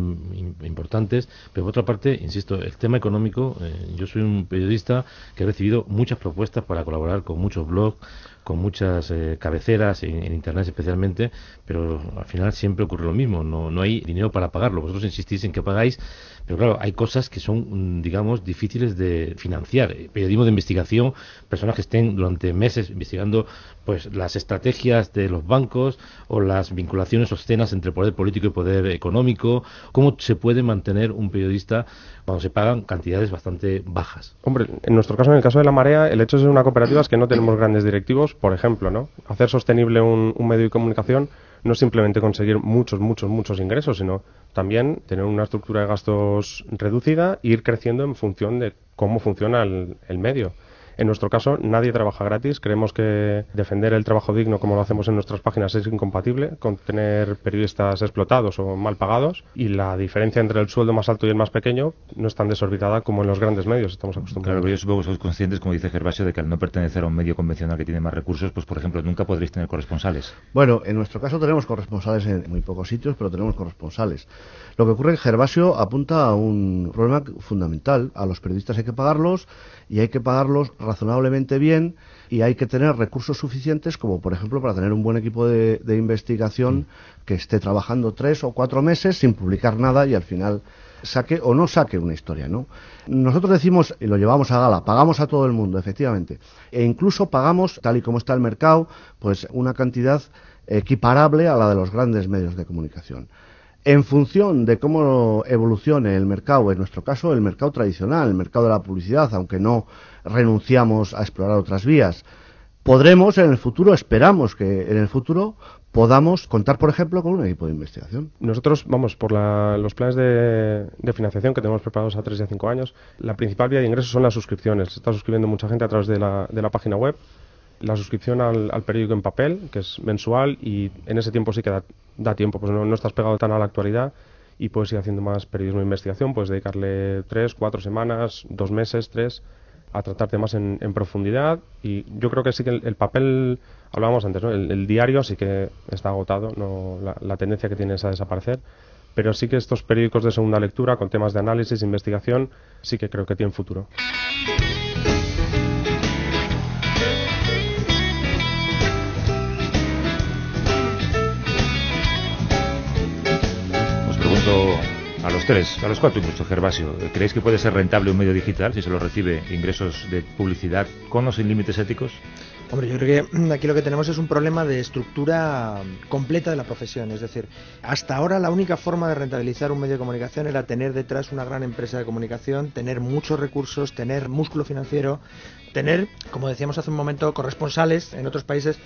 importantes, pero por otra parte, insisto, el tema económico, eh, yo soy un periodista que he recibido muchas propuestas para colaborar con muchos blogs, con muchas eh, cabeceras en, Internet especialmente, pero al final siempre ocurre lo mismo, no, no hay dinero para pagarlo. Vosotros insistís en que pagáis pero claro, hay cosas que son, mm, digamos, difíciles de financiar. Eh, periodismo de investigación, personas que estén durante meses investigando pues las estrategias de los bancos o las vinculaciones obscenas entre poder político y poder económico. ¿Cómo se puede mantener un periodista cuando se pagan cantidades bastante bajas? Hombre, en nuestro caso, en el caso de la marea, el hecho de ser una cooperativa es que no tenemos grandes directivos, por ejemplo, ¿no? Hacer sostenible un, un medio de comunicación no simplemente conseguir muchos, muchos, muchos ingresos, sino también tener una estructura de gastos reducida e ir creciendo en función de cómo funciona el, medio. En nuestro caso, nadie trabaja gratis. Creemos que defender el trabajo digno, como lo hacemos en nuestras páginas, es incompatible con tener periodistas explotados o mal pagados. Y la diferencia entre el sueldo más alto y el más pequeño no es tan desorbitada como en los grandes medios estamos acostumbrados. Claro, yo supongo que sois conscientes, como dice Gervasio, de que al no pertenecer a un medio convencional que tiene más recursos, pues por ejemplo, nunca podréis tener corresponsales. Bueno, en nuestro caso tenemos corresponsales en muy pocos sitios, pero tenemos corresponsales. Lo que ocurre es que Gervasio apunta a un problema fundamental. A los periodistas hay que pagarlos y hay que pagarlos razonablemente bien y hay que tener recursos suficientes como por ejemplo para tener un buen equipo de, investigación mm. que esté trabajando tres o cuatro meses sin publicar nada y al final saque o no saque una historia, ¿no? Nosotros decimos, y lo llevamos a gala, pagamos a todo el mundo, efectivamente, e incluso pagamos, tal y como está el mercado, pues una cantidad equiparable a la de los grandes medios de comunicación. En función de cómo evolucione el mercado, en nuestro caso el mercado tradicional, el mercado de la publicidad, aunque no renunciamos a explorar otras vías, podremos en el futuro, esperamos que en el futuro podamos contar, por ejemplo, con un equipo de investigación. Nosotros, vamos, por la, los planes de, financiación que tenemos preparados a 3 y a 5 años, la principal vía de ingresos son las suscripciones. Se está suscribiendo mucha gente a través de la, de la página web. La suscripción al, al, periódico en papel, que es mensual, y en ese tiempo sí que da, da tiempo, pues no, no estás pegado tan a la actualidad y puedes ir haciendo más periodismo de investigación, puedes dedicarle 3, 4 semanas, 2 meses, 3 a tratarte más en, profundidad y yo creo que sí que el, el papel, hablábamos antes, ¿no? el, diario sí que está agotado, no, la, la, tendencia que tiene es a desaparecer, pero sí que estos periódicos de segunda lectura con temas de análisis, investigación, sí que creo que tienen futuro. A los tres, a los cuatro incluso, Gervasio, ¿creéis que puede ser rentable un medio digital si se lo recibe ingresos de publicidad con o sin límites éticos? Hombre, yo creo que aquí lo que tenemos es un problema de estructura completa de la profesión. Es decir, hasta ahora la única forma de rentabilizar un medio de comunicación era tener detrás una gran empresa de comunicación, tener muchos recursos, tener músculo financiero, tener, como decíamos hace un momento, corresponsales en otros países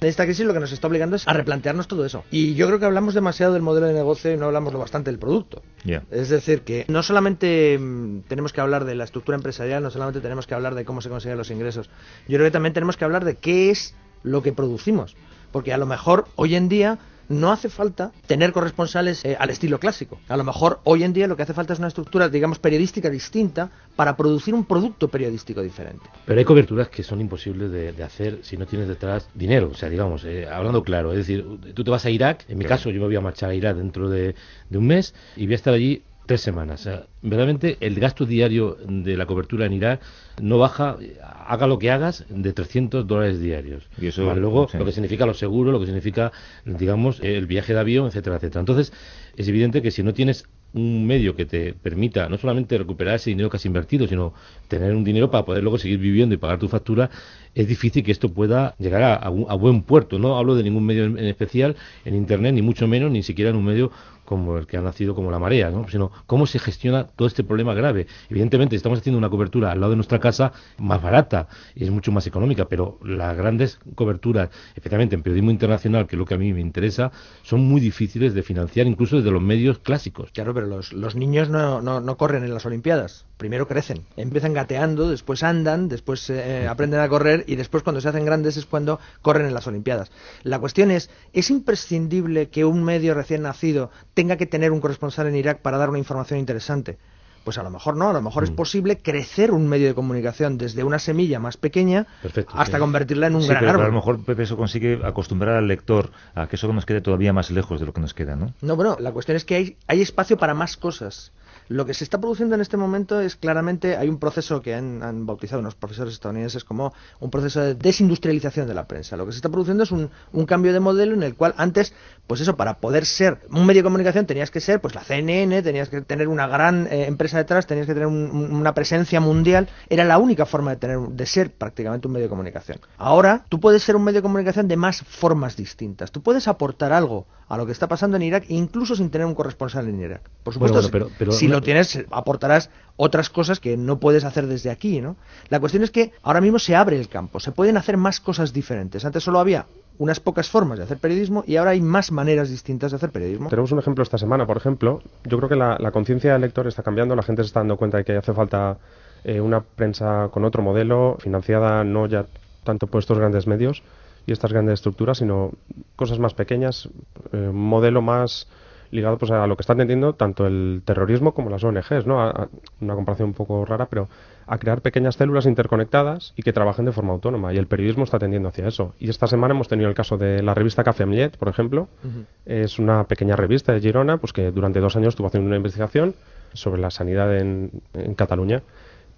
esta crisis lo que nos está obligando es a replantearnos todo eso. Y yo creo que hablamos demasiado del modelo de negocio y no hablamos lo bastante del producto. Yeah. Es decir, que no solamente mm, tenemos que hablar de la estructura empresarial, no solamente tenemos que hablar de cómo se consiguen los ingresos. Yo creo que también tenemos que hablar de qué es lo que producimos. Porque a lo mejor hoy en día no hace falta tener corresponsales eh, al estilo clásico. A lo mejor hoy en día lo que hace falta es una estructura, digamos, periodística distinta para producir un producto periodístico diferente. Pero hay coberturas que son imposibles de, de hacer si no tienes detrás dinero. O sea, digamos, eh, hablando claro, es decir, tú te vas a Irak, en mi claro. caso yo me voy a marchar a Irak dentro de, de un mes y voy a estar allí tres semanas. O sea, verdaderamente el gasto diario de la cobertura en Irak no baja, haga lo que hagas, de 300 dólares diarios. Y eso, Más luego, sí. lo que significa los seguros, lo que significa, digamos, el viaje de avión, etcétera, etcétera. Entonces, es evidente que si no tienes un medio que te permita no solamente recuperar ese dinero que has invertido, sino tener un dinero para poder luego seguir viviendo y pagar tu factura, es difícil que esto pueda llegar a, a, a buen puerto. No hablo de ningún medio en, en, especial en Internet, ni mucho menos, ni siquiera en un medio como el que ha nacido como la marea, ¿no? sino cómo se gestiona todo este problema grave. Evidentemente, estamos haciendo una cobertura al lado de nuestra casa más barata y es mucho más económica, pero las grandes coberturas, especialmente en periodismo internacional, que es lo que a mí me interesa, son muy difíciles de financiar, incluso desde los medios clásicos. Claro, pero los, los niños no, no, no, corren en las Olimpiadas. Primero crecen, empiezan gateando, después andan, después eh, aprenden a correr y después cuando se hacen grandes es cuando corren en las Olimpiadas. La cuestión es, ¿es imprescindible que un medio recién nacido tenga que tener un corresponsal en Irak para dar una información interesante? Pues a lo mejor no, a lo mejor mm. es posible crecer un medio de comunicación desde una semilla más pequeña Perfecto, hasta sí. convertirla en un sí, gran pero árbol. A lo mejor Pepe eso consigue acostumbrar al lector a que eso nos quede todavía más lejos de lo que nos queda, ¿no? No, bueno, la cuestión es que hay, hay espacio para más cosas. Lo que se está produciendo en este momento es claramente, hay un proceso que han, han, bautizado unos profesores estadounidenses como un proceso de desindustrialización de la prensa. Lo que se está produciendo es un, un, cambio de modelo en el cual antes, pues eso, para poder ser un medio de comunicación tenías que ser, pues la CNN, tenías que tener una gran eh, empresa detrás, tenías que tener un, una presencia mundial, era la única forma de tener, de ser prácticamente un medio de comunicación. Ahora, tú puedes ser un medio de comunicación de más formas distintas. Tú puedes aportar algo a lo que está pasando en Irak, incluso sin tener un corresponsal en Irak. Por supuesto, bueno, bueno, pero, pero, si tienes, aportarás otras cosas que no puedes hacer desde aquí, ¿no? La cuestión es que ahora mismo se abre el campo, se pueden hacer más cosas diferentes. Antes solo había unas pocas formas de hacer periodismo y ahora hay más maneras distintas de hacer periodismo. Tenemos un ejemplo esta semana, por ejemplo. Yo creo que la, la conciencia del lector está cambiando, la gente se está dando cuenta de que hace falta eh, una prensa con otro modelo, financiada no ya tanto por estos grandes medios y estas grandes estructuras, sino cosas más pequeñas, eh, un modelo más ligado pues a lo que está entendiendo tanto el terrorismo como las ONGs, ¿no? A, a una comparación un poco rara, pero a crear pequeñas células interconectadas y que trabajen de forma autónoma. Y el periodismo está tendiendo hacia eso. Y esta semana hemos tenido el caso de la revista Café Millet, por ejemplo. Uh -huh. Es una pequeña revista de Girona, pues que durante dos años estuvo haciendo una investigación sobre la sanidad en, en Cataluña.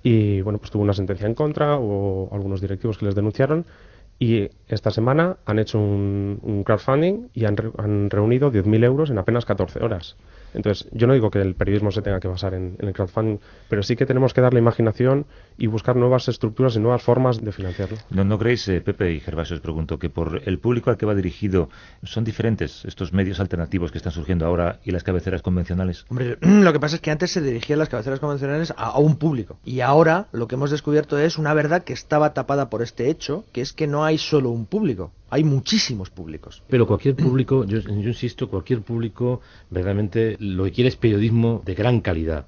Y bueno, pues tuvo una sentencia en contra, o algunos directivos que les denunciaron. Y esta semana han hecho un, un crowdfunding y han, re, han reunido 10.000 euros en apenas 14 horas. Entonces, yo no digo que el periodismo se tenga que basar en, en el crowdfunding, pero sí que tenemos que darle imaginación y buscar nuevas estructuras y nuevas formas de financiarlo. ¿No, no creéis, eh, Pepe y Gervasio, os pregunto, que por el público al que va dirigido son diferentes estos medios alternativos que están surgiendo ahora y las cabeceras convencionales? Hombre, lo que pasa es que antes se dirigían las cabeceras convencionales a, a un público. Y ahora lo que hemos descubierto es una verdad que estaba tapada por este hecho, que es que no hay solo un público, hay muchísimos públicos. Pero cualquier público, yo, insisto, cualquier público verdaderamente lo que quiere es periodismo de gran calidad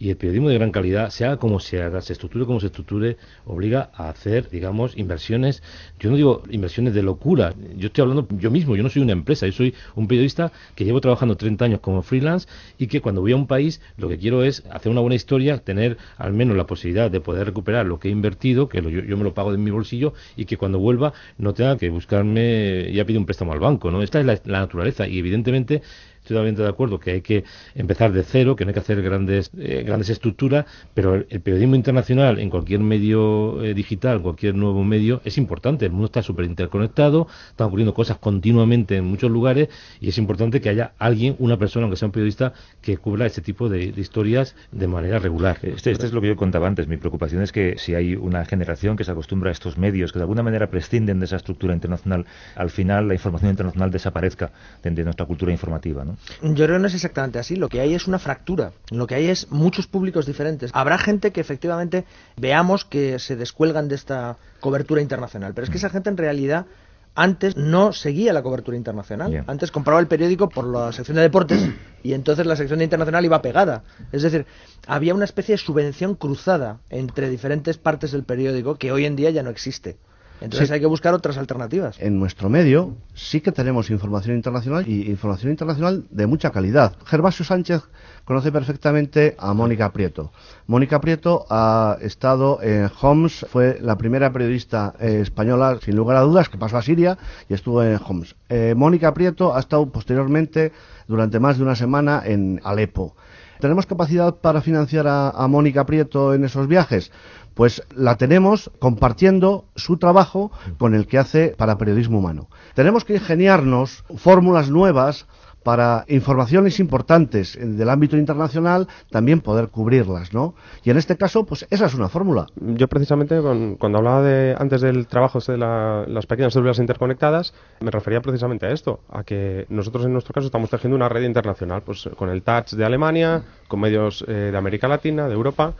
y el periodismo de gran calidad, se haga como se haga, se estructure como se estructure, obliga a hacer, digamos, inversiones, yo no digo inversiones de locura, yo estoy hablando yo mismo, yo no soy una empresa, yo soy un periodista que llevo trabajando 30 años como freelance y que cuando voy a un país lo que quiero es hacer una buena historia, tener al menos la posibilidad de poder recuperar lo que he invertido, que lo, yo, yo, me lo pago de mi bolsillo y que cuando vuelva no tenga que buscarme, ya pide un préstamo al banco, ¿no? Esta es la, la naturaleza y evidentemente estoy totalmente de acuerdo que hay que empezar de cero, que no hay que hacer grandes eh, grandes estructuras, pero el, periodismo internacional en cualquier medio eh, digital, cualquier nuevo medio, es importante. El mundo está súper interconectado, están ocurriendo cosas continuamente en muchos lugares y es importante que haya alguien, una persona, aunque sea un periodista, que cubra este tipo de, historias de manera regular. Este, este, es lo que yo contaba antes. Mi preocupación es que si hay una generación que se acostumbra a estos medios, que de alguna manera prescinden de esa estructura internacional, al final la información internacional desaparezca de, de nuestra cultura informativa. Yo creo que no es exactamente así. Lo que hay es una fractura. Lo que hay es muchos públicos diferentes. Habrá gente que efectivamente veamos que se descuelgan de esta cobertura internacional. Pero es que esa gente en realidad antes no seguía la cobertura internacional. Antes compraba el periódico por la sección de deportes y entonces la sección de internacional iba pegada. Es decir, había una especie de subvención cruzada entre diferentes partes del periódico que hoy en día ya no existe. Entonces Sí. hay que buscar otras alternativas. En nuestro medio sí que tenemos información internacional y información internacional de mucha calidad. Gervasio Sánchez conoce perfectamente a Mónica Prieto. Mónica Prieto ha estado en Homs, fue la primera periodista eh, española, sin lugar a dudas, que pasó a Siria y estuvo en Homs. Eh, Mónica Prieto ha estado posteriormente durante más de una semana en Alepo. ¿Tenemos capacidad para financiar a, a Mónica Prieto en esos viajes? Pues la tenemos compartiendo su trabajo con el que hace para periodismo humano. Tenemos que ingeniarnos fórmulas nuevas para informaciones importantes del ámbito internacional también poder cubrirlas, ¿no? Y en este caso, pues esa es una fórmula. Yo precisamente cuando hablaba de antes del trabajo este de la- las pequeñas células interconectadas, me refería precisamente a esto, a que nosotros en nuestro caso estamos tejiendo una red internacional, pues con el Touch de Alemania, con medios eh, de América Latina, de Europa,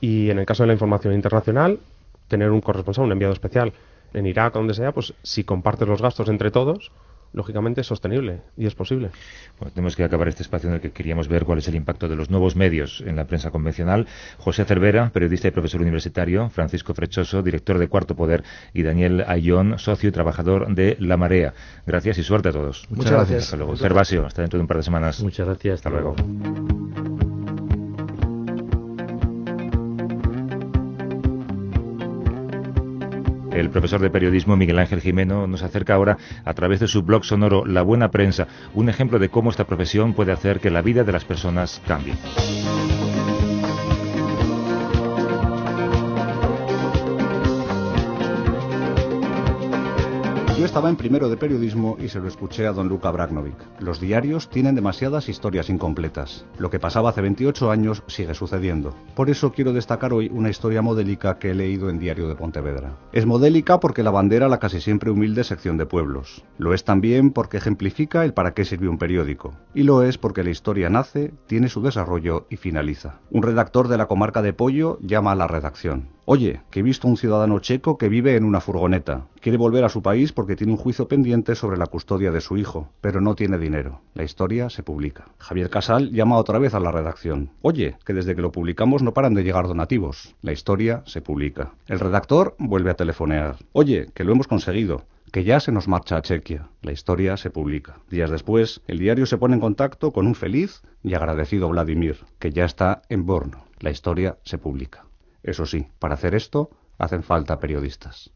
y en el caso de la información internacional, tener un corresponsal, un enviado especial en Irak o donde sea, pues si compartes los gastos entre todos, lógicamente es sostenible y es posible. Bueno, tenemos que acabar este espacio en el que queríamos ver cuál es el impacto de los nuevos medios en la prensa convencional. José Cervera, periodista y profesor universitario, Francisco Frechoso, director de Cuarto Poder, y Daniel Ayón, socio y trabajador de La Marea. Gracias y suerte a todos. Muchas gracias. Hasta luego. Muchas Gervasio, hasta dentro de un par de semanas. Muchas gracias. Hasta luego. El profesor de periodismo Miguel Ángel Jimeno nos acerca ahora a través de su blog sonoro La Buena Prensa, un ejemplo de cómo esta profesión puede hacer que la vida de las personas cambie. Yo estaba en primero de periodismo y se lo escuché a don Luca Bragnovic. Los diarios tienen demasiadas historias incompletas. Lo que pasaba hace 28 años sigue sucediendo. Por eso quiero destacar hoy una historia modélica que he leído en Diario de Pontevedra. Es modélica porque la bandera la casi siempre humilde sección de pueblos. Lo es también porque ejemplifica el para qué sirve un periódico. Y lo es porque la historia nace, tiene su desarrollo y finaliza. Un redactor de la comarca de Pollo llama a la redacción. Oye, que he visto un ciudadano checo que vive en una furgoneta. Quiere volver a su país porque tiene un juicio pendiente sobre la custodia de su hijo, pero no tiene dinero. La historia se publica. Javier Casal llama otra vez a la redacción. Oye, que desde que lo publicamos no paran de llegar donativos. La historia se publica. El redactor vuelve a telefonear. Oye, que lo hemos conseguido que ya se nos marcha a Chequia. La historia se publica. Días después, el diario se pone en contacto con un feliz y agradecido Vladimir, que ya está en Borno. La historia se publica. Eso sí, para hacer esto hacen falta periodistas.